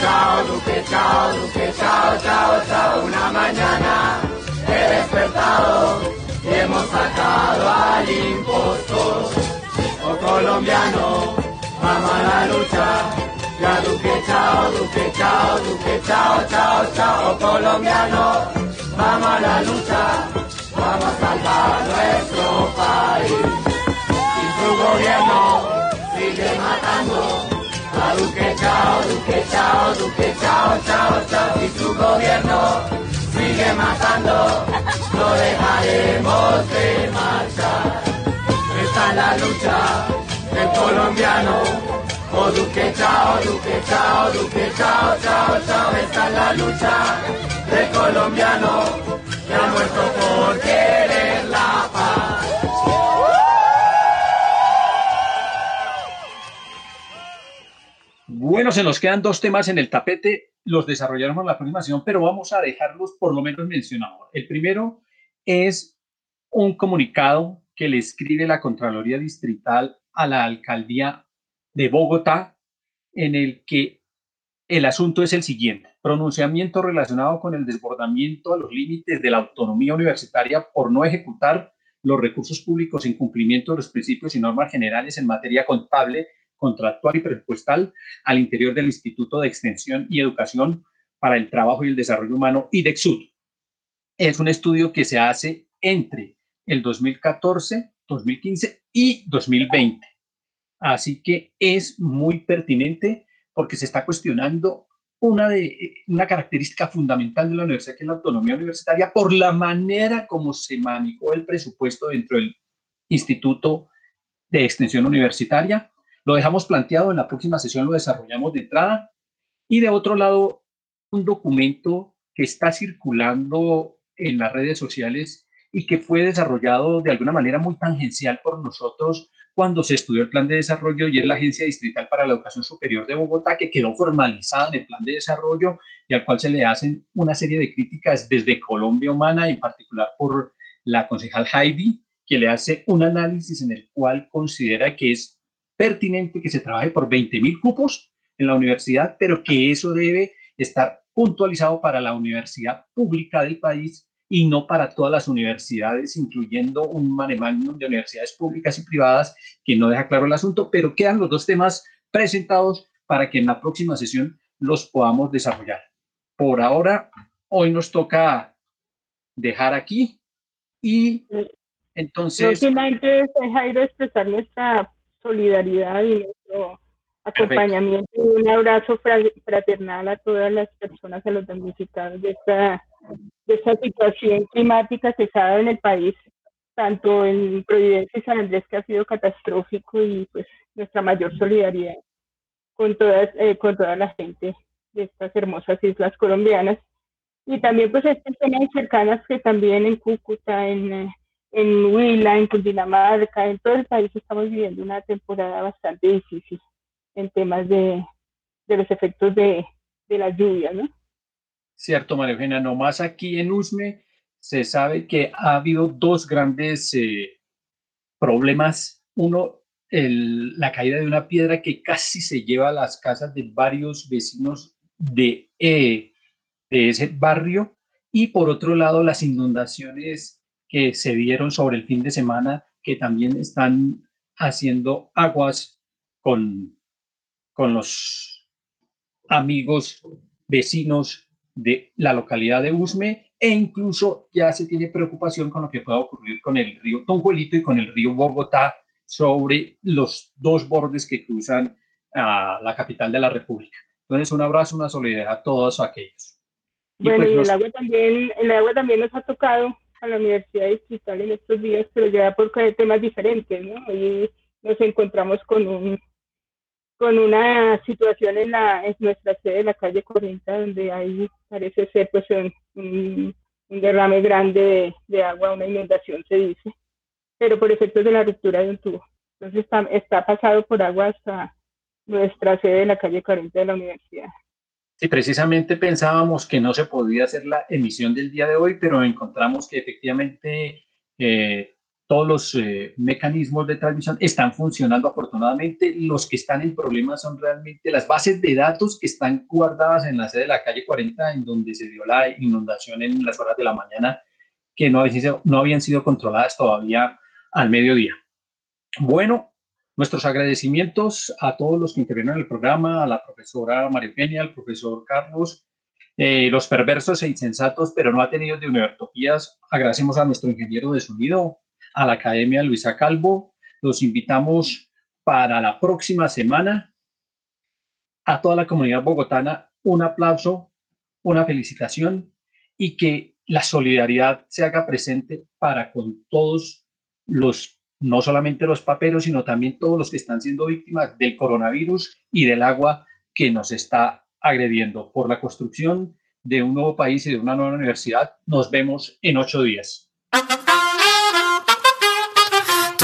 chao, Duque, chao, chao, chao, chao. Una mañana he despertado y hemos sacado colombiano, vamos a la lucha. Ya Duque, chao, Duque, chao, Duque, chao, chao, chao. Colombiano, vamos a la lucha. Vamos a salvar nuestro país. gobierno sigue matando. A Duque, chao, Duque, chao, Duque, chao, chao, chao. Y su gobierno sigue matando. No dejaremos de marchar. Está la lucha colombiano. Oh chao, chao, chao, chao, chao. Está en la lucha colombiano que ha muerto por querer la paz. Bueno, se nos quedan dos temas en el tapete, los desarrollaremos en la próxima sesión, pero vamos a dejarlos por lo menos mencionados. El primero es un comunicado que le escribe la Contraloría Distrital a la Alcaldía de Bogotá, en el que el asunto es el siguiente. Pronunciamiento relacionado con el desbordamiento a los límites de la autonomía universitaria por no ejecutar los recursos públicos en cumplimiento de los principios y normas generales en materia contable, contractual y presupuestal al interior del Instituto de Extensión y Educación para el Trabajo y el Desarrollo Humano, IDEXUD. Es un estudio que se hace entre el 2014, 2015 y 2020. Así que es muy pertinente porque se está cuestionando una, de, una característica fundamental de la universidad, que es la autonomía universitaria, por la manera como se manejó el presupuesto dentro del Instituto de Extensión Universitaria. Lo dejamos planteado, en la próxima sesión lo desarrollamos de entrada. Y de otro lado, un documento que está circulando en las redes sociales y que fue desarrollado de alguna manera muy tangencial por nosotros cuando se estudió el plan de desarrollo y es la Agencia Distrital para la Educación Superior de Bogotá, que quedó formalizada en el plan de desarrollo y al cual se le hacen una serie de críticas desde Colombia Humana, en particular por la concejal Heidi, que le hace un análisis en el cual considera que es pertinente que se trabaje por 20 mil cupos en la universidad, pero que eso debe estar puntualizado para la universidad pública del país y no para todas las universidades, incluyendo un manemándum de universidades públicas y privadas que no deja claro el asunto, pero quedan los dos temas presentados para que en la próxima sesión los podamos desarrollar. Por ahora, hoy nos toca dejar aquí y entonces... Últimamente, Jairo, expresar nuestra solidaridad y nuestro acompañamiento y un abrazo fraternal a todas las personas, a los damnificados de esta de esta situación climática que se en el país, tanto en Providencia y San Andrés, que ha sido catastrófico, y pues nuestra mayor solidaridad con, todas, eh, con toda la gente de estas hermosas islas colombianas. Y también pues estas zonas cercanas que también en Cúcuta, en, en Huila, en Cundinamarca, en todo el país estamos viviendo una temporada bastante difícil en temas de, de los efectos de, de las lluvias, ¿no? Cierto, María Eugenia, nomás aquí en Usme se sabe que ha habido dos grandes eh, problemas. Uno, la caída de una piedra que casi se lleva a las casas de varios vecinos de, eh, de ese barrio. Y por otro lado, las inundaciones que se dieron sobre el fin de semana, que también están haciendo aguas con, con los amigos, vecinos de la localidad de Usme e incluso ya se tiene preocupación con lo que pueda ocurrir con el río Tonjuelito y con el río Bogotá sobre los dos bordes que cruzan a la capital de la República. Entonces, un abrazo, una solidaridad a todos aquellos. bueno, pues y el, agua también, el agua también nos ha tocado a la Universidad Distrital en estos días, pero ya por temas diferentes, ¿no? Hoy nos encontramos con un con una situación en, la, en nuestra sede de la calle 40, donde ahí parece ser pues un, un derrame grande de, agua, una inundación se dice, pero por efectos de la ruptura de un tubo. Entonces está, está pasado por agua hasta nuestra sede de la calle 40 de la universidad. Sí, precisamente pensábamos que no se podía hacer la emisión del día de hoy, pero encontramos que efectivamente eh, todos los eh, mecanismos de transmisión están funcionando afortunadamente. Los que están en problemas son realmente las bases de datos que están guardadas en la sede de la calle 40, en donde se dio la inundación en las horas de la mañana, que no no habían sido controladas todavía al mediodía. Bueno, nuestros agradecimientos a todos los que intervinieron en el programa, a la profesora María Eugenia, al profesor Carlos, eh, los perversos e insensatos, pero no atendidos de Univertopías. Agradecemos a nuestro ingeniero de sonido, a la Academia Luisa Calvo, los invitamos para la próxima semana. A toda la comunidad bogotana, un aplauso, una felicitación y que la solidaridad se haga presente para con todos los, no solamente los paperos, sino también todos los que están siendo víctimas del coronavirus y del agua que nos está agrediendo por la construcción de un nuevo país y de una nueva universidad. Nos vemos en ocho días.